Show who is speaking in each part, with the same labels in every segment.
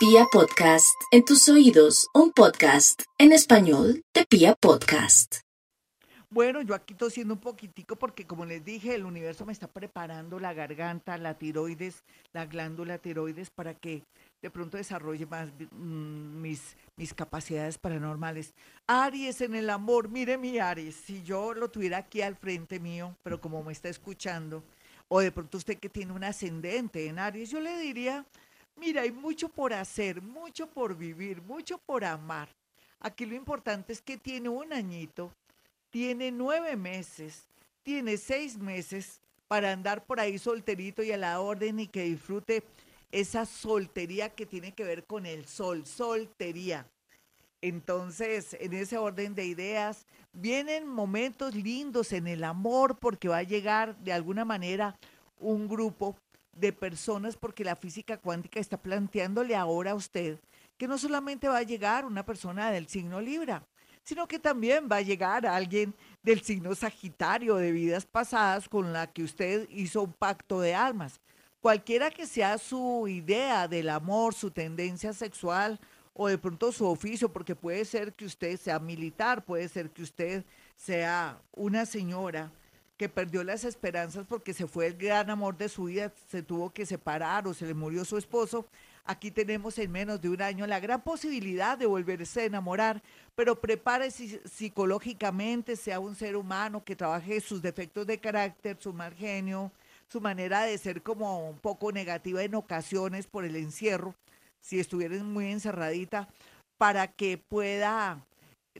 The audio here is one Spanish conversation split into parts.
Speaker 1: Pia Podcast, en tus oídos, un podcast en español de Pia Podcast.
Speaker 2: Bueno, yo aquí tosiendo un poquitico porque como les dije, el universo me está preparando la garganta, la tiroides, la glándula tiroides para que de pronto desarrolle más mm, mis, mis capacidades paranormales. Aries en el amor, mire mi Aries, si yo lo tuviera aquí al frente mío, pero como me está escuchando, o de pronto usted que tiene un ascendente en Aries, yo le diría, mira, hay mucho por hacer, mucho por vivir, mucho por amar. Aquí lo importante es que tiene un añito, tiene nueve meses, tiene seis meses para andar por ahí solterito y a la orden y que disfrute esa soltería que tiene que ver con el sol, soltería. Entonces, en ese orden de ideas, vienen momentos lindos en el amor porque va a llegar de alguna manera un grupo de personas porque la física cuántica está planteándole ahora a usted que no solamente va a llegar una persona del signo Libra, sino que también va a llegar alguien del signo Sagitario de vidas pasadas con la que usted hizo un pacto de almas. Cualquiera que sea su idea del amor, su tendencia sexual o de pronto su oficio, porque puede ser que usted sea militar, puede ser que usted sea una señora que perdió las esperanzas porque se fue el gran amor de su vida, se tuvo que separar o se le murió su esposo. Aquí tenemos en menos de un año la gran posibilidad de volverse a enamorar, pero prepárese psicológicamente, sea un ser humano que trabaje sus defectos de carácter, su mal genio, su manera de ser como un poco negativa en ocasiones por el encierro, si estuviera muy encerradita, para que pueda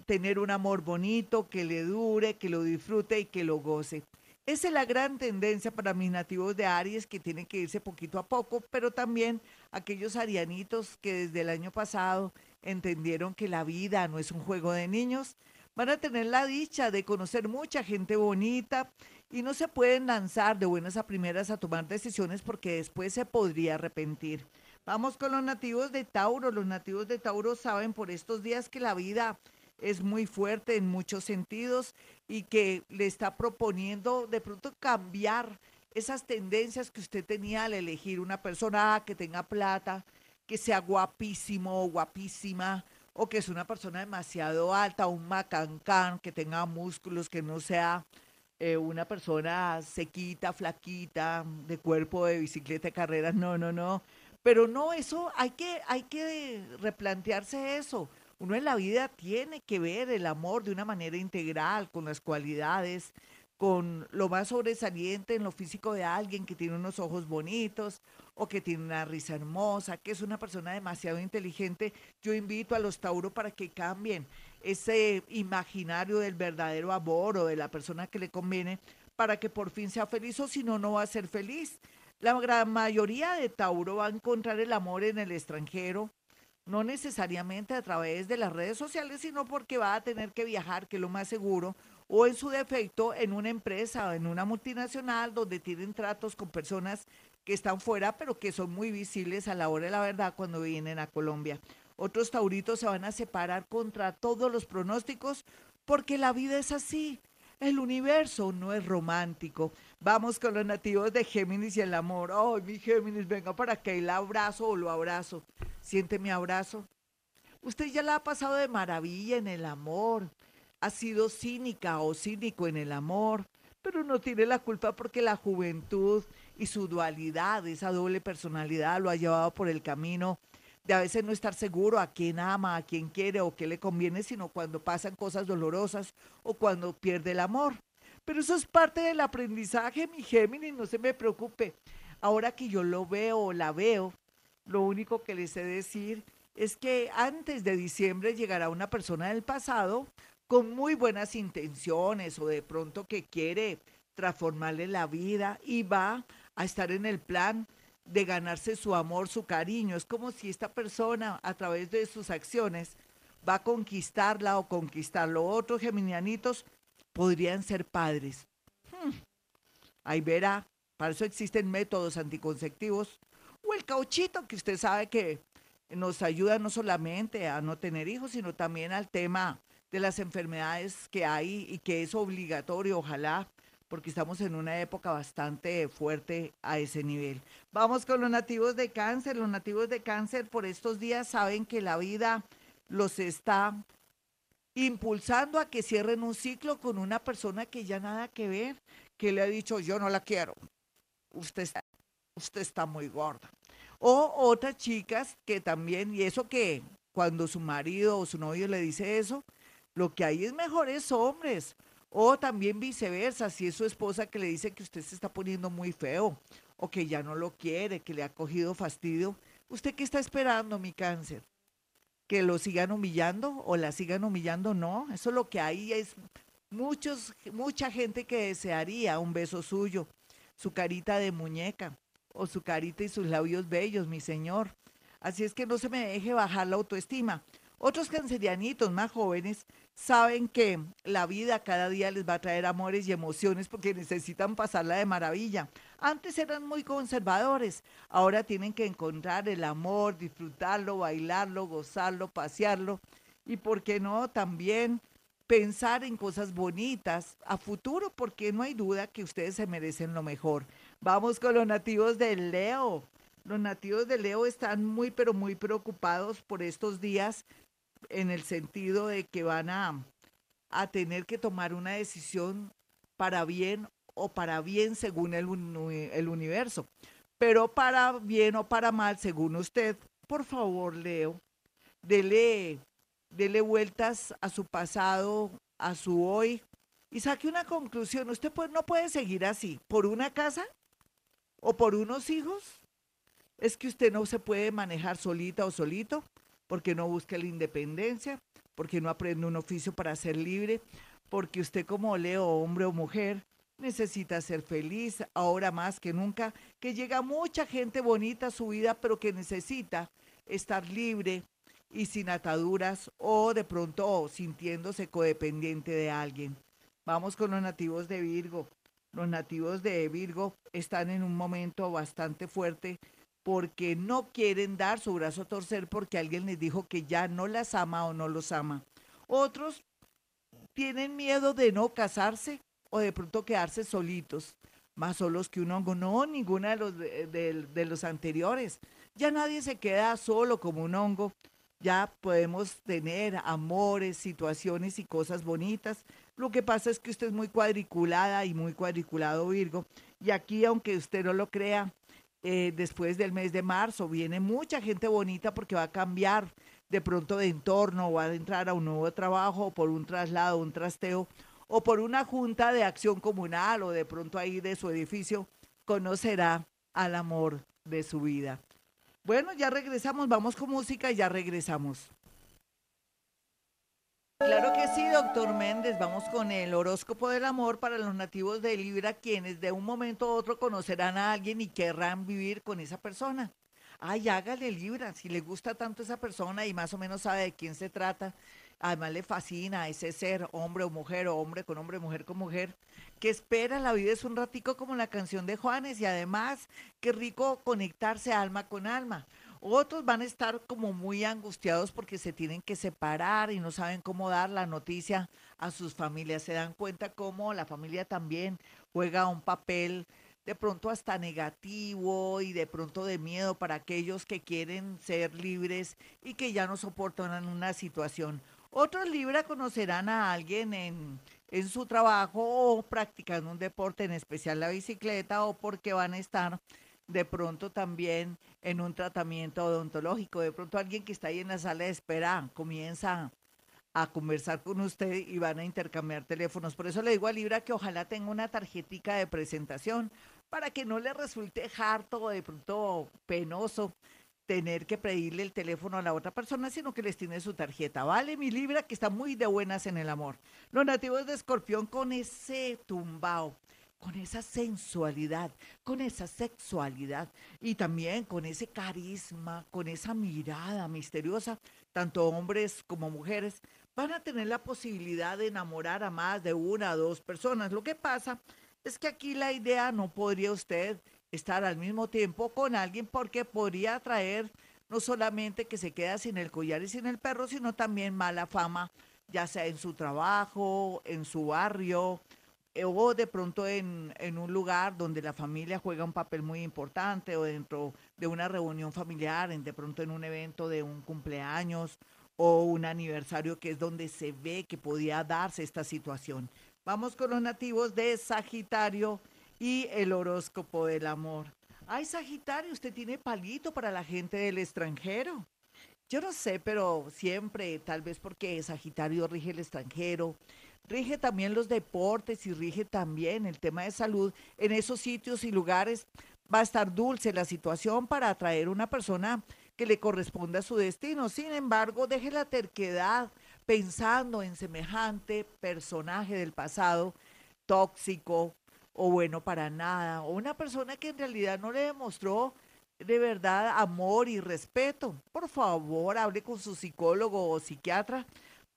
Speaker 2: tener un amor bonito, que le dure, que lo disfrute y que lo goce. Esa es la gran tendencia para mis nativos de Aries que tienen que irse poquito a poco, pero también aquellos arianitos que desde el año pasado entendieron que la vida no es un juego de niños, van a tener la dicha de conocer mucha gente bonita y no se pueden lanzar de buenas a primeras a tomar decisiones porque después se podría arrepentir. Vamos con los nativos de Tauro. Los nativos de Tauro saben por estos días que la vida es muy fuerte en muchos sentidos y que le está proponiendo de pronto cambiar esas tendencias que usted tenía al elegir una persona que tenga plata, que sea guapísimo o guapísima, o que es una persona demasiado alta, un macancán, que tenga músculos, que no sea eh, una persona sequita, flaquita, de cuerpo de bicicleta de carreras, no, no, no. Pero no, eso hay que, hay que replantearse eso. Uno en la vida tiene que ver el amor de una manera integral, con las cualidades, con lo más sobresaliente en lo físico de alguien que tiene unos ojos bonitos o que tiene una risa hermosa, que es una persona demasiado inteligente. Yo invito a los Tauro para que cambien ese imaginario del verdadero amor o de la persona que le conviene para que por fin sea feliz o si no, no va a ser feliz. La gran mayoría de Tauro va a encontrar el amor en el extranjero, no necesariamente a través de las redes sociales, sino porque va a tener que viajar, que es lo más seguro, o en su defecto en una empresa o en una multinacional donde tienen tratos con personas que están fuera, pero que son muy visibles a la hora de la verdad cuando vienen a Colombia. Otros tauritos se van a separar contra todos los pronósticos porque la vida es así. El universo no es romántico. Vamos con los nativos de Géminis y el amor. Ay, mi Géminis, venga para que el abrazo o lo abrazo. Siente mi abrazo. Usted ya la ha pasado de maravilla en el amor. Ha sido cínica o cínico en el amor, pero no tiene la culpa porque la juventud y su dualidad, esa doble personalidad, lo ha llevado por el camino de a veces no estar seguro a quién ama, a quién quiere o qué le conviene, sino cuando pasan cosas dolorosas o cuando pierde el amor. Pero eso es parte del aprendizaje, mi Géminis, no se me preocupe. Ahora que yo lo veo o la veo, lo único que les sé decir es que antes de diciembre llegará una persona del pasado con muy buenas intenciones o de pronto que quiere transformarle la vida y va a estar en el plan de ganarse su amor, su cariño. Es como si esta persona, a través de sus acciones, va a conquistarla o conquistarlo. Otros geminianitos podrían ser padres. Hmm. Ahí verá, para eso existen métodos anticonceptivos. O el cauchito, que usted sabe que nos ayuda no solamente a no tener hijos, sino también al tema de las enfermedades que hay y que es obligatorio, ojalá, porque estamos en una época bastante fuerte a ese nivel. Vamos con los nativos de cáncer. Los nativos de cáncer por estos días saben que la vida los está impulsando a que cierren un ciclo con una persona que ya nada que ver, que le ha dicho yo no la quiero, usted está, usted está muy gorda. O otras chicas que también, y eso que cuando su marido o su novio le dice eso, lo que hay es mejores hombres. O también viceversa, si es su esposa que le dice que usted se está poniendo muy feo o que ya no lo quiere, que le ha cogido fastidio. ¿Usted qué está esperando, mi cáncer? ¿Que lo sigan humillando o la sigan humillando? No, eso lo que hay es muchos, mucha gente que desearía un beso suyo, su carita de muñeca o su carita y sus labios bellos, mi señor. Así es que no se me deje bajar la autoestima. Otros cancerianitos más jóvenes saben que la vida cada día les va a traer amores y emociones porque necesitan pasarla de maravilla. Antes eran muy conservadores, ahora tienen que encontrar el amor, disfrutarlo, bailarlo, gozarlo, pasearlo y, ¿por qué no?, también pensar en cosas bonitas a futuro porque no hay duda que ustedes se merecen lo mejor. Vamos con los nativos de Leo. Los nativos de Leo están muy, pero muy preocupados por estos días en el sentido de que van a, a tener que tomar una decisión para bien o para bien según el, el universo. Pero para bien o para mal según usted, por favor, Leo, dele, dele vueltas a su pasado, a su hoy y saque una conclusión. Usted pues, no puede seguir así. ¿Por una casa? ¿O por unos hijos? Es que usted no se puede manejar solita o solito porque no busca la independencia, porque no aprende un oficio para ser libre, porque usted como Leo, hombre o mujer, necesita ser feliz ahora más que nunca, que llega mucha gente bonita a su vida, pero que necesita estar libre y sin ataduras o de pronto sintiéndose codependiente de alguien. Vamos con los nativos de Virgo. Los nativos de Virgo están en un momento bastante fuerte porque no quieren dar su brazo a torcer porque alguien les dijo que ya no las ama o no los ama. Otros tienen miedo de no casarse o de pronto quedarse solitos, más solos que un hongo. No, ninguna de los, de, los anteriores. Ya nadie se queda solo como un hongo. Ya podemos tener amores, situaciones y cosas bonitas. Lo que pasa es que usted es muy cuadriculada y muy cuadriculado Virgo. Y aquí, aunque usted no lo crea, eh, después del mes de marzo. Viene mucha gente bonita porque va a cambiar de pronto de entorno, va a entrar a un nuevo trabajo, por un traslado, un trasteo, o por una junta de acción comunal, o de pronto ahí de su edificio, conocerá al amor de su vida. Bueno, ya regresamos, vamos con música y ya regresamos. Claro que sí, doctor Méndez. Vamos con el horóscopo del amor para los nativos de Libra, quienes de un momento a otro conocerán a alguien y querrán vivir con esa persona. Ay, hágale Libra, si le gusta tanto esa persona y más o menos sabe de quién se trata, además le fascina ese ser, hombre o mujer, o hombre con hombre, mujer con mujer, que espera la vida es un ratico como la canción de Juanes y además qué rico conectarse alma con alma. Otros van a estar como muy angustiados porque se tienen que separar y no saben cómo dar la noticia a sus familias. Se dan cuenta cómo la familia también juega un papel de pronto hasta negativo y de pronto de miedo para aquellos que quieren ser libres y que ya no soportan una situación. Otros libres conocerán a alguien en, en su trabajo o practicando un deporte, en especial la bicicleta, o porque van a estar de pronto también en un tratamiento odontológico, de pronto alguien que está ahí en la sala de espera comienza a conversar con usted y van a intercambiar teléfonos. Por eso le digo a Libra que ojalá tenga una tarjetica de presentación para que no le resulte harto o de pronto penoso tener que pedirle el teléfono a la otra persona, sino que les tiene su tarjeta. Vale, mi Libra, que está muy de buenas en el amor. Los nativos de Escorpión con ese tumbao con esa sensualidad, con esa sexualidad y también con ese carisma, con esa mirada misteriosa, tanto hombres como mujeres van a tener la posibilidad de enamorar a más de una o dos personas. Lo que pasa es que aquí la idea no podría usted estar al mismo tiempo con alguien porque podría traer no solamente que se queda sin el collar y sin el perro, sino también mala fama, ya sea en su trabajo, en su barrio, o de pronto en, en, un lugar donde la familia juega un papel muy importante o dentro de una reunión familiar, en, de pronto en un evento de un cumpleaños o un aniversario que es donde se ve que podía darse esta situación. Vamos con los nativos de Sagitario y el horóscopo del amor. Ay, Sagitario, usted tiene palito para la gente del extranjero. Yo no sé, pero siempre, tal vez porque Sagitario rige el extranjero, rige también los deportes y rige también el tema de salud, en esos sitios y lugares va a estar dulce la situación para atraer una persona que le corresponda a su destino. Sin embargo, deje la terquedad pensando en semejante personaje del pasado tóxico o bueno para nada, o una persona que en realidad no le demostró de verdad amor y respeto. Por favor, hable con su psicólogo o psiquiatra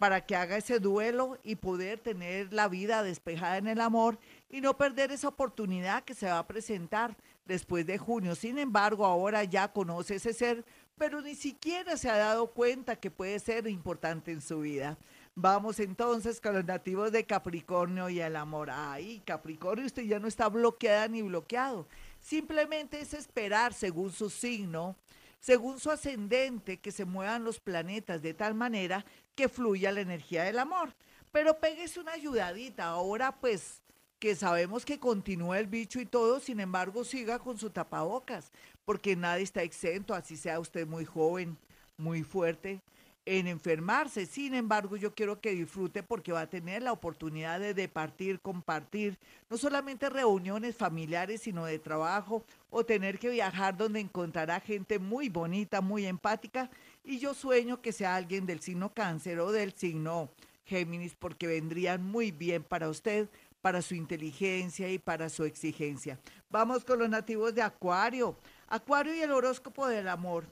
Speaker 2: para que haga ese duelo y poder tener la vida despejada en el amor y no perder esa oportunidad que se va a presentar después de junio. Sin embargo, ahora ya conoce ese ser, pero ni siquiera se ha dado cuenta que puede ser importante en su vida. Vamos entonces con los nativos de Capricornio y el amor. Ay, Capricornio, usted ya no está bloqueada ni bloqueado. Simplemente es esperar según su signo según su ascendente, que se muevan los planetas de tal manera que fluya la energía del amor. Pero péguese una ayudadita. Ahora pues que sabemos que continúa el bicho y todo, sin embargo siga con su tapabocas, porque nadie está exento, así sea usted muy joven, muy fuerte, en enfermarse. Sin embargo, yo quiero que disfrute porque va a tener la oportunidad de departir, compartir, no solamente reuniones familiares, sino de trabajo o tener que viajar donde encontrará gente muy bonita, muy empática. Y yo sueño que sea alguien del signo cáncer o del signo Géminis porque vendrían muy bien para usted, para su inteligencia y para su exigencia. Vamos con los nativos de Acuario. Acuario y el horóscopo del amor.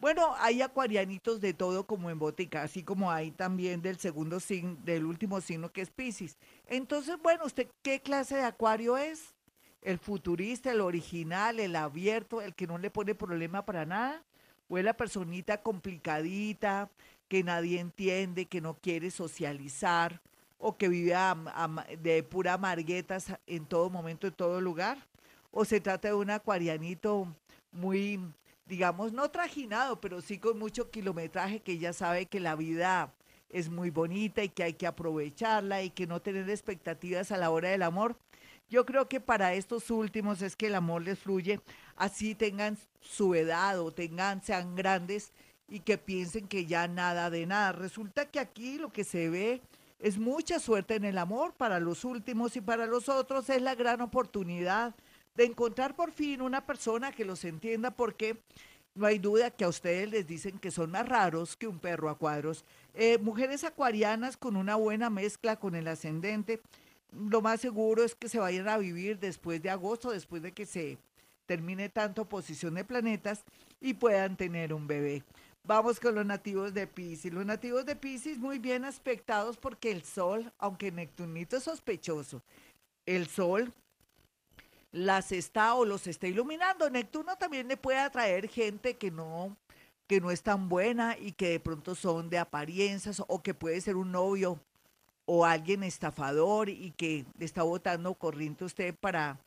Speaker 2: Bueno, hay acuarianitos de todo como en botica, así como hay también del segundo signo, del último signo que es Pisces. Entonces, bueno, ¿usted qué clase de acuario es? ¿El futurista, el original, el abierto, el que no le pone problema para nada? ¿O es la personita complicadita, que nadie entiende, que no quiere socializar, o que vive de pura marguetas en todo momento, en todo lugar? ¿O se trata de un acuarianito muy digamos, no trajinado, pero sí con mucho kilometraje, que ya sabe que la vida es muy bonita y que hay que aprovecharla y que no tener expectativas a la hora del amor. Yo creo que para estos últimos es que el amor les fluye, así tengan su edad o tengan, sean grandes y que piensen que ya nada de nada. Resulta que aquí lo que se ve es mucha suerte en el amor para los últimos y para los otros es la gran oportunidad de encontrar por fin una persona que los entienda porque no hay duda que a ustedes les dicen que son más raros que un perro a cuadros. Eh, mujeres acuarianas con una buena mezcla con el ascendente, lo más seguro es que se vayan a vivir después de agosto, después de que se termine tanto posición de planetas y puedan tener un bebé. Vamos con los nativos de Pisces. Los nativos de Pisces muy bien aspectados porque el Sol, aunque Neptunito es sospechoso, el Sol las está o los está iluminando. Neptuno también le puede atraer gente que no, que no es tan buena y que de pronto son de apariencias o que puede ser un novio o alguien estafador y que le está botando corriente a usted para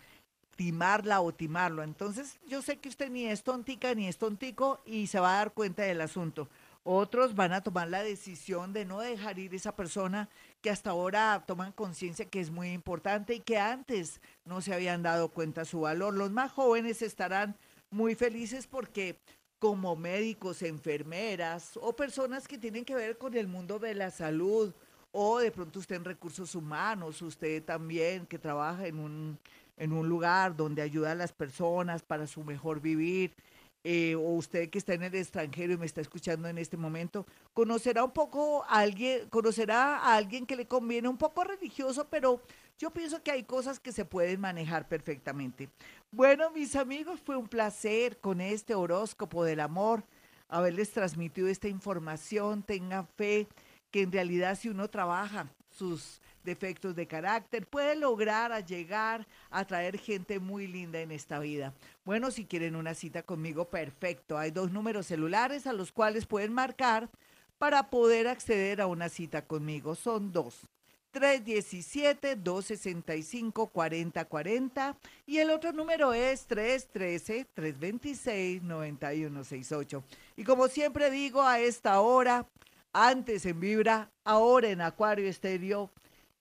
Speaker 2: timarla o timarlo. Entonces, yo sé que usted ni es tontica ni es tontico y se va a dar cuenta del asunto. Otros van a tomar la decisión de no dejar ir esa persona que hasta ahora toman conciencia que es muy importante y que antes no se habían dado cuenta su valor. Los más jóvenes estarán muy felices porque como médicos, enfermeras o personas que tienen que ver con el mundo de la salud o de pronto usted en recursos humanos, usted también que trabaja en un, en un lugar donde ayuda a las personas para su mejor vivir, eh, o usted que está en el extranjero y me está escuchando en este momento, conocerá un poco a alguien, conocerá a alguien que le conviene un poco religioso, pero yo pienso que hay cosas que se pueden manejar perfectamente. Bueno, mis amigos, fue un placer con este horóscopo del amor haberles transmitido esta información. Tengan fe que en realidad si uno trabaja sus defectos de carácter, puede lograr a llegar a traer gente muy linda en esta vida. Bueno, si quieren una cita conmigo, perfecto. Hay dos números celulares a los cuales pueden marcar para poder acceder a una cita conmigo. Son dos. 317-265-4040 y el otro número es 313-326-9168. Y como siempre digo, a esta hora, antes en Vibra, ahora en Acuario Estéreo,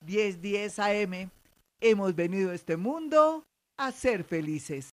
Speaker 2: 1010 10 AM, hemos venido a este mundo a ser felices.